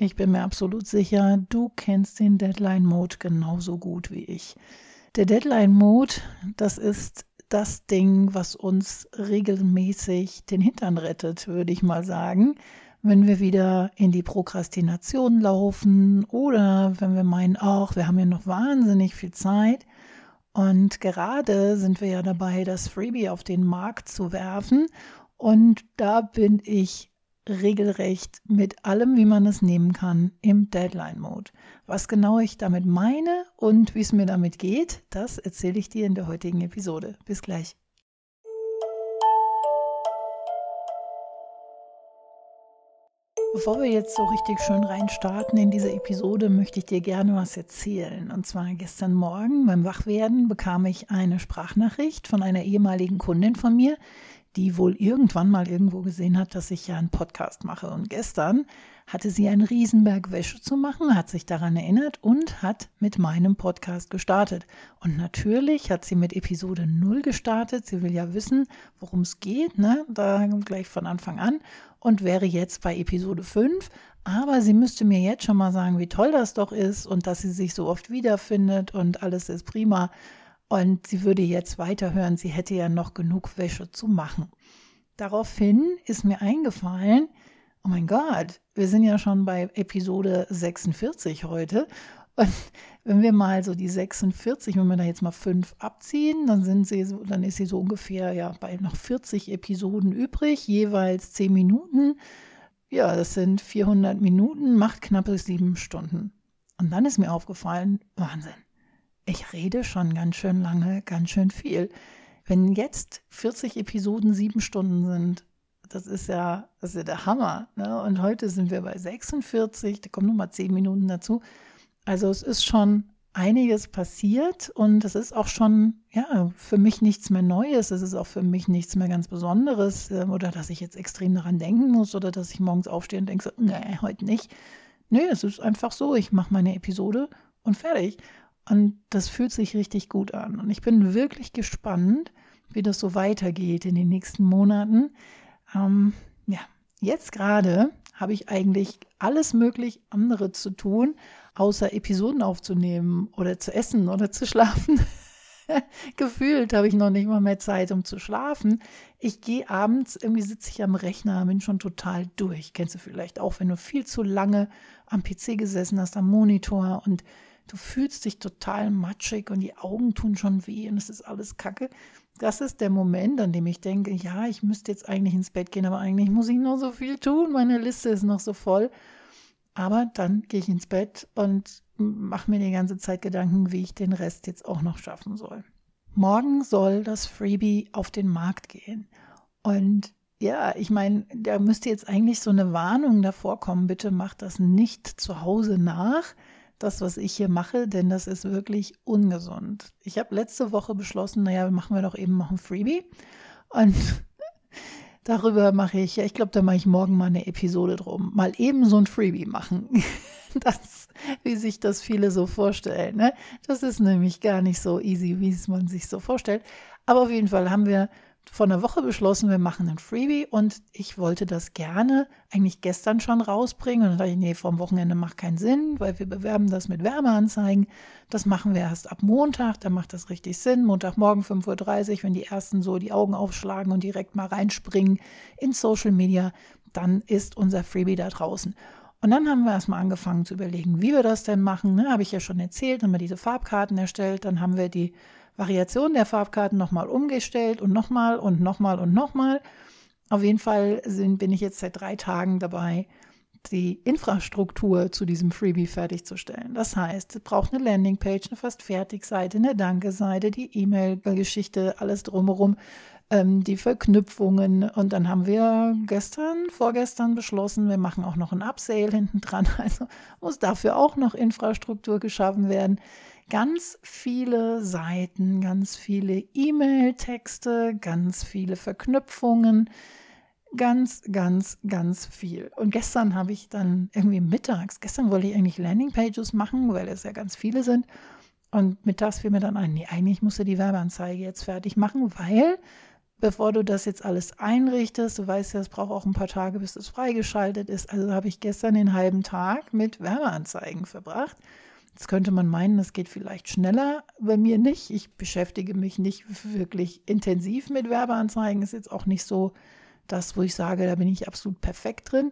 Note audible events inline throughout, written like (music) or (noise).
Ich bin mir absolut sicher, du kennst den Deadline Mode genauso gut wie ich. Der Deadline Mode, das ist das Ding, was uns regelmäßig den Hintern rettet, würde ich mal sagen. Wenn wir wieder in die Prokrastination laufen oder wenn wir meinen, ach, wir haben ja noch wahnsinnig viel Zeit. Und gerade sind wir ja dabei, das Freebie auf den Markt zu werfen. Und da bin ich regelrecht mit allem, wie man es nehmen kann, im Deadline-Mode. Was genau ich damit meine und wie es mir damit geht, das erzähle ich dir in der heutigen Episode. Bis gleich. Bevor wir jetzt so richtig schön reinstarten in diese Episode, möchte ich dir gerne was erzählen. Und zwar gestern Morgen beim Wachwerden bekam ich eine Sprachnachricht von einer ehemaligen Kundin von mir, die wohl irgendwann mal irgendwo gesehen hat, dass ich ja einen Podcast mache. Und gestern hatte sie einen Riesenberg Wäsche zu machen, hat sich daran erinnert und hat mit meinem Podcast gestartet. Und natürlich hat sie mit Episode 0 gestartet. Sie will ja wissen, worum es geht, ne? Da gleich von Anfang an und wäre jetzt bei Episode 5. Aber sie müsste mir jetzt schon mal sagen, wie toll das doch ist und dass sie sich so oft wiederfindet und alles ist prima. Und sie würde jetzt weiterhören, sie hätte ja noch genug Wäsche zu machen. Daraufhin ist mir eingefallen, oh mein Gott, wir sind ja schon bei Episode 46 heute. Und wenn wir mal so die 46, wenn wir da jetzt mal fünf abziehen, dann sind sie so, dann ist sie so ungefähr ja bei noch 40 Episoden übrig, jeweils 10 Minuten. Ja, das sind 400 Minuten, macht knappe sieben Stunden. Und dann ist mir aufgefallen, Wahnsinn ich rede schon ganz schön lange, ganz schön viel. Wenn jetzt 40 Episoden sieben Stunden sind, das ist ja, das ist ja der Hammer. Ne? Und heute sind wir bei 46, da kommen nur mal zehn Minuten dazu. Also es ist schon einiges passiert und es ist auch schon, ja, für mich nichts mehr Neues. Es ist auch für mich nichts mehr ganz Besonderes ähm, oder dass ich jetzt extrem daran denken muss oder dass ich morgens aufstehe und denke, so, nee, heute nicht. Nö, es ist einfach so, ich mache meine Episode und fertig. Und das fühlt sich richtig gut an. Und ich bin wirklich gespannt, wie das so weitergeht in den nächsten Monaten. Ähm, ja, jetzt gerade habe ich eigentlich alles möglich andere zu tun, außer Episoden aufzunehmen oder zu essen oder zu schlafen. (laughs) Gefühlt habe ich noch nicht mal mehr Zeit, um zu schlafen. Ich gehe abends, irgendwie sitze ich am Rechner, bin schon total durch. Kennst du vielleicht auch, wenn du viel zu lange am PC gesessen hast, am Monitor und du fühlst dich total matschig und die Augen tun schon weh und es ist alles Kacke. Das ist der Moment, an dem ich denke, ja, ich müsste jetzt eigentlich ins Bett gehen, aber eigentlich muss ich noch so viel tun. Meine Liste ist noch so voll. Aber dann gehe ich ins Bett und mache mir die ganze Zeit Gedanken, wie ich den Rest jetzt auch noch schaffen soll. Morgen soll das Freebie auf den Markt gehen. Und ja, ich meine, da müsste jetzt eigentlich so eine Warnung davor kommen, bitte macht das nicht zu Hause nach das, was ich hier mache, denn das ist wirklich ungesund. Ich habe letzte Woche beschlossen, naja, machen wir doch eben noch ein Freebie. Und (laughs) darüber mache ich, ja, ich glaube, da mache ich morgen mal eine Episode drum. Mal eben so ein Freebie machen. (laughs) Das, wie sich das viele so vorstellen. Ne? Das ist nämlich gar nicht so easy, wie es man sich so vorstellt. Aber auf jeden Fall haben wir vor einer Woche beschlossen, wir machen ein Freebie und ich wollte das gerne eigentlich gestern schon rausbringen. Und dann dachte ich, nee, vom Wochenende macht keinen Sinn, weil wir bewerben das mit Werbeanzeigen. Das machen wir erst ab Montag, dann macht das richtig Sinn. Montagmorgen 5.30 Uhr, wenn die ersten so die Augen aufschlagen und direkt mal reinspringen in Social Media, dann ist unser Freebie da draußen. Und dann haben wir erstmal angefangen zu überlegen, wie wir das denn machen. Ne, Habe ich ja schon erzählt, haben wir diese Farbkarten erstellt, dann haben wir die Variation der Farbkarten nochmal umgestellt und nochmal und nochmal und nochmal. Auf jeden Fall sind, bin ich jetzt seit drei Tagen dabei, die Infrastruktur zu diesem Freebie fertigzustellen. Das heißt, es braucht eine Landingpage, eine fast Fertigseite, eine Danke-Seite, die E-Mail-Geschichte, alles drumherum, ähm, die Verknüpfungen. Und dann haben wir gestern, vorgestern beschlossen, wir machen auch noch ein Upsale hinten dran. (laughs) Also muss dafür auch noch Infrastruktur geschaffen werden ganz viele Seiten, ganz viele E-Mail-Texte, ganz viele Verknüpfungen, ganz, ganz, ganz viel. Und gestern habe ich dann irgendwie mittags, gestern wollte ich eigentlich Landingpages machen, weil es ja ganz viele sind. Und mittags fiel mir dann ein, nee, eigentlich musste die Werbeanzeige jetzt fertig machen, weil bevor du das jetzt alles einrichtest, du weißt ja, es braucht auch ein paar Tage, bis es freigeschaltet ist. Also habe ich gestern den halben Tag mit Werbeanzeigen verbracht. Jetzt könnte man meinen, das geht vielleicht schneller, bei mir nicht. Ich beschäftige mich nicht wirklich intensiv mit Werbeanzeigen. Ist jetzt auch nicht so das, wo ich sage, da bin ich absolut perfekt drin.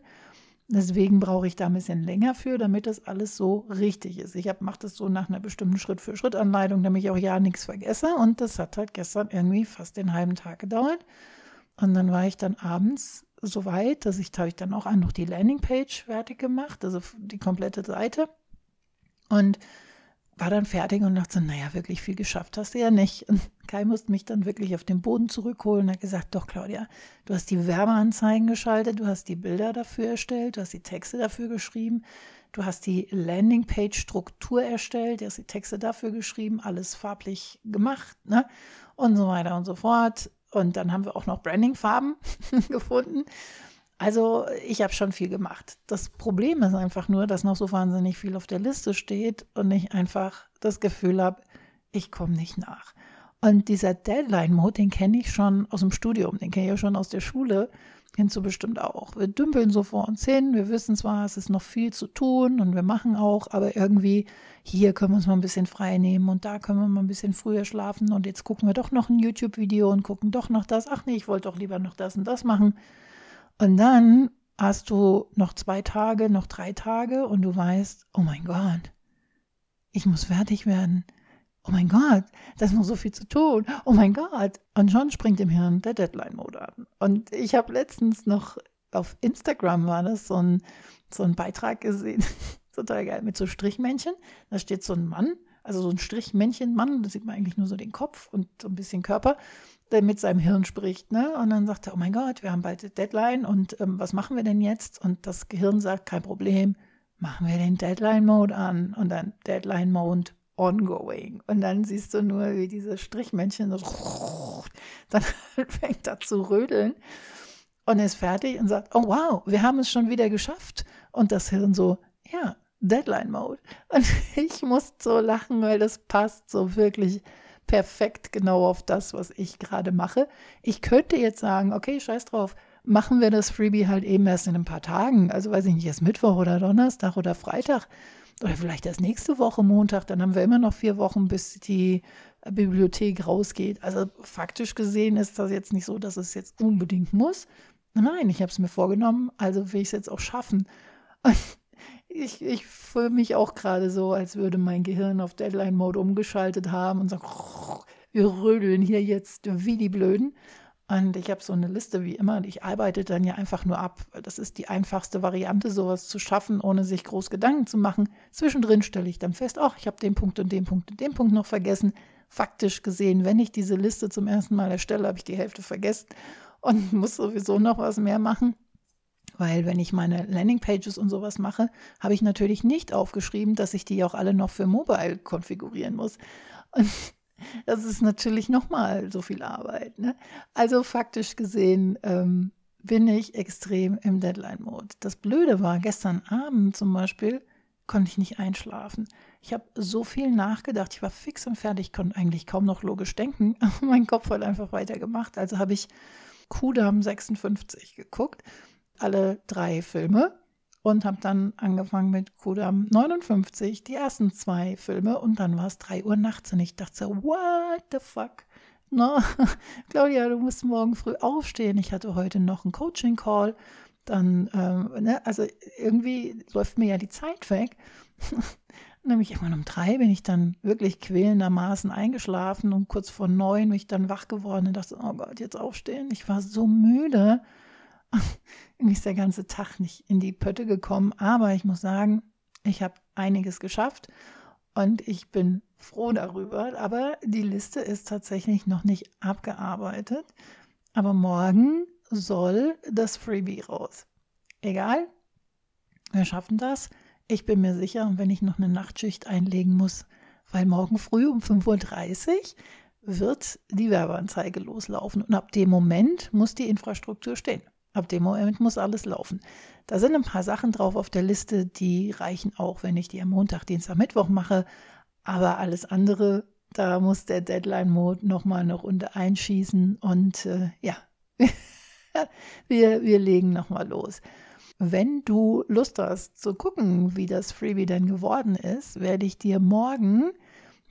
Deswegen brauche ich da ein bisschen länger für, damit das alles so richtig ist. Ich mache das so nach einer bestimmten Schritt-für-Schritt-Anleitung, damit ich auch ja nichts vergesse. Und das hat halt gestern irgendwie fast den halben Tag gedauert. Und dann war ich dann abends so weit, dass ich, habe ich dann auch noch die Landingpage fertig gemacht, also die komplette Seite. Und war dann fertig und dachte so, naja, wirklich viel geschafft hast du ja nicht. Und Kai musste mich dann wirklich auf den Boden zurückholen und hat gesagt, doch Claudia, du hast die Werbeanzeigen geschaltet, du hast die Bilder dafür erstellt, du hast die Texte dafür geschrieben, du hast die Landingpage-Struktur erstellt, du hast die Texte dafür geschrieben, alles farblich gemacht, ne? Und so weiter und so fort. Und dann haben wir auch noch Branding-Farben (laughs) gefunden. Also ich habe schon viel gemacht. Das Problem ist einfach nur, dass noch so wahnsinnig viel auf der Liste steht und ich einfach das Gefühl habe, ich komme nicht nach. Und dieser Deadline-Mode, den kenne ich schon aus dem Studium, den kenne ich ja schon aus der Schule, kennst du bestimmt auch. Wir dümpeln so vor uns hin, wir wissen zwar, es ist noch viel zu tun und wir machen auch, aber irgendwie hier können wir uns mal ein bisschen frei nehmen und da können wir mal ein bisschen früher schlafen und jetzt gucken wir doch noch ein YouTube-Video und gucken doch noch das. Ach nee, ich wollte doch lieber noch das und das machen. Und dann hast du noch zwei Tage, noch drei Tage und du weißt, oh mein Gott, ich muss fertig werden. Oh mein Gott, da ist noch so viel zu tun. Oh mein Gott. Und schon springt im Hirn der Deadline-Mode an. Und ich habe letztens noch auf Instagram war das so ein, so ein Beitrag gesehen, (laughs) total geil, mit so Strichmännchen. Da steht so ein Mann, also so ein Strichmännchen-Mann, da sieht man eigentlich nur so den Kopf und so ein bisschen Körper der mit seinem Hirn spricht. Ne? Und dann sagt er, oh mein Gott, wir haben bald Deadline und ähm, was machen wir denn jetzt? Und das Gehirn sagt, kein Problem, machen wir den Deadline-Mode an und dann Deadline-Mode ongoing. Und dann siehst du nur, wie diese Strichmännchen so, (laughs) dann fängt er zu rödeln und ist fertig und sagt, oh wow, wir haben es schon wieder geschafft. Und das Hirn so, ja, Deadline-Mode. Und (laughs) ich muss so lachen, weil das passt so wirklich perfekt genau auf das, was ich gerade mache. Ich könnte jetzt sagen, okay, scheiß drauf, machen wir das Freebie halt eben erst in ein paar Tagen. Also weiß ich nicht, erst Mittwoch oder Donnerstag oder Freitag oder vielleicht erst nächste Woche Montag. Dann haben wir immer noch vier Wochen, bis die Bibliothek rausgeht. Also faktisch gesehen ist das jetzt nicht so, dass es jetzt unbedingt muss. Nein, ich habe es mir vorgenommen, also will ich es jetzt auch schaffen. Und (laughs) ich, ich fühle mich auch gerade so, als würde mein Gehirn auf Deadline-Mode umgeschaltet haben und sagt, so, wir rödeln hier jetzt wie die Blöden. Und ich habe so eine Liste wie immer und ich arbeite dann ja einfach nur ab. Das ist die einfachste Variante, sowas zu schaffen, ohne sich groß Gedanken zu machen. Zwischendrin stelle ich dann fest, ach, ich habe den Punkt und den Punkt und den Punkt noch vergessen. Faktisch gesehen, wenn ich diese Liste zum ersten Mal erstelle, habe ich die Hälfte vergessen und (laughs) muss sowieso noch was mehr machen. Weil wenn ich meine Landingpages und sowas mache, habe ich natürlich nicht aufgeschrieben, dass ich die auch alle noch für Mobile konfigurieren muss. Und (laughs) das ist natürlich nochmal so viel Arbeit. Ne? Also faktisch gesehen ähm, bin ich extrem im Deadline-Mode. Das Blöde war, gestern Abend zum Beispiel konnte ich nicht einschlafen. Ich habe so viel nachgedacht, ich war fix und fertig, konnte eigentlich kaum noch logisch denken, (laughs) aber mein Kopf hat einfach weitergemacht. Also habe ich Kudam 56 geguckt alle drei Filme und habe dann angefangen mit Kudam 59, die ersten zwei Filme und dann war es drei Uhr nachts und ich dachte so, what the fuck? (laughs) No, Claudia, du musst morgen früh aufstehen. Ich hatte heute noch einen Coaching-Call. Dann, ähm, ne, also irgendwie läuft mir ja die Zeit weg. (laughs) Nämlich irgendwann um drei bin ich dann wirklich quälendermaßen eingeschlafen und kurz vor neun bin ich dann wach geworden und dachte, oh Gott, jetzt aufstehen. Ich war so müde. (laughs) Irgendwie ist der ganze Tag nicht in die Pötte gekommen, aber ich muss sagen, ich habe einiges geschafft und ich bin froh darüber. Aber die Liste ist tatsächlich noch nicht abgearbeitet. Aber morgen soll das Freebie raus. Egal, wir schaffen das. Ich bin mir sicher, wenn ich noch eine Nachtschicht einlegen muss, weil morgen früh um 5.30 Uhr wird die Werbeanzeige loslaufen. Und ab dem Moment muss die Infrastruktur stehen. Ab dem Moment muss alles laufen. Da sind ein paar Sachen drauf auf der Liste, die reichen auch, wenn ich die am Montag, Dienstag, Mittwoch mache. Aber alles andere Da muss der Deadline-Mode nochmal eine Runde einschießen und äh, ja, (laughs) wir, wir legen nochmal los. Wenn du Lust hast zu gucken, wie das Freebie denn geworden ist, werde ich dir morgen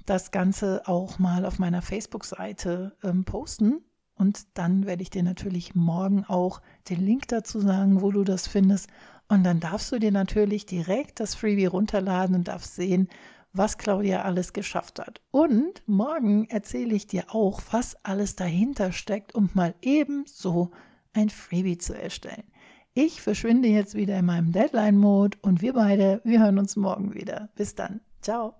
das Ganze auch mal auf meiner Facebook-Seite ähm, posten. Und dann werde ich dir natürlich morgen auch den Link dazu sagen, wo du das findest. Und dann darfst du dir natürlich direkt das Freebie runterladen und darfst sehen, was Claudia alles geschafft hat. Und morgen erzähle ich dir auch, was alles dahinter steckt, um mal eben so ein Freebie zu erstellen. Ich verschwinde jetzt wieder in meinem Deadline-Mode und wir beide, wir hören uns morgen wieder. Bis dann. Ciao.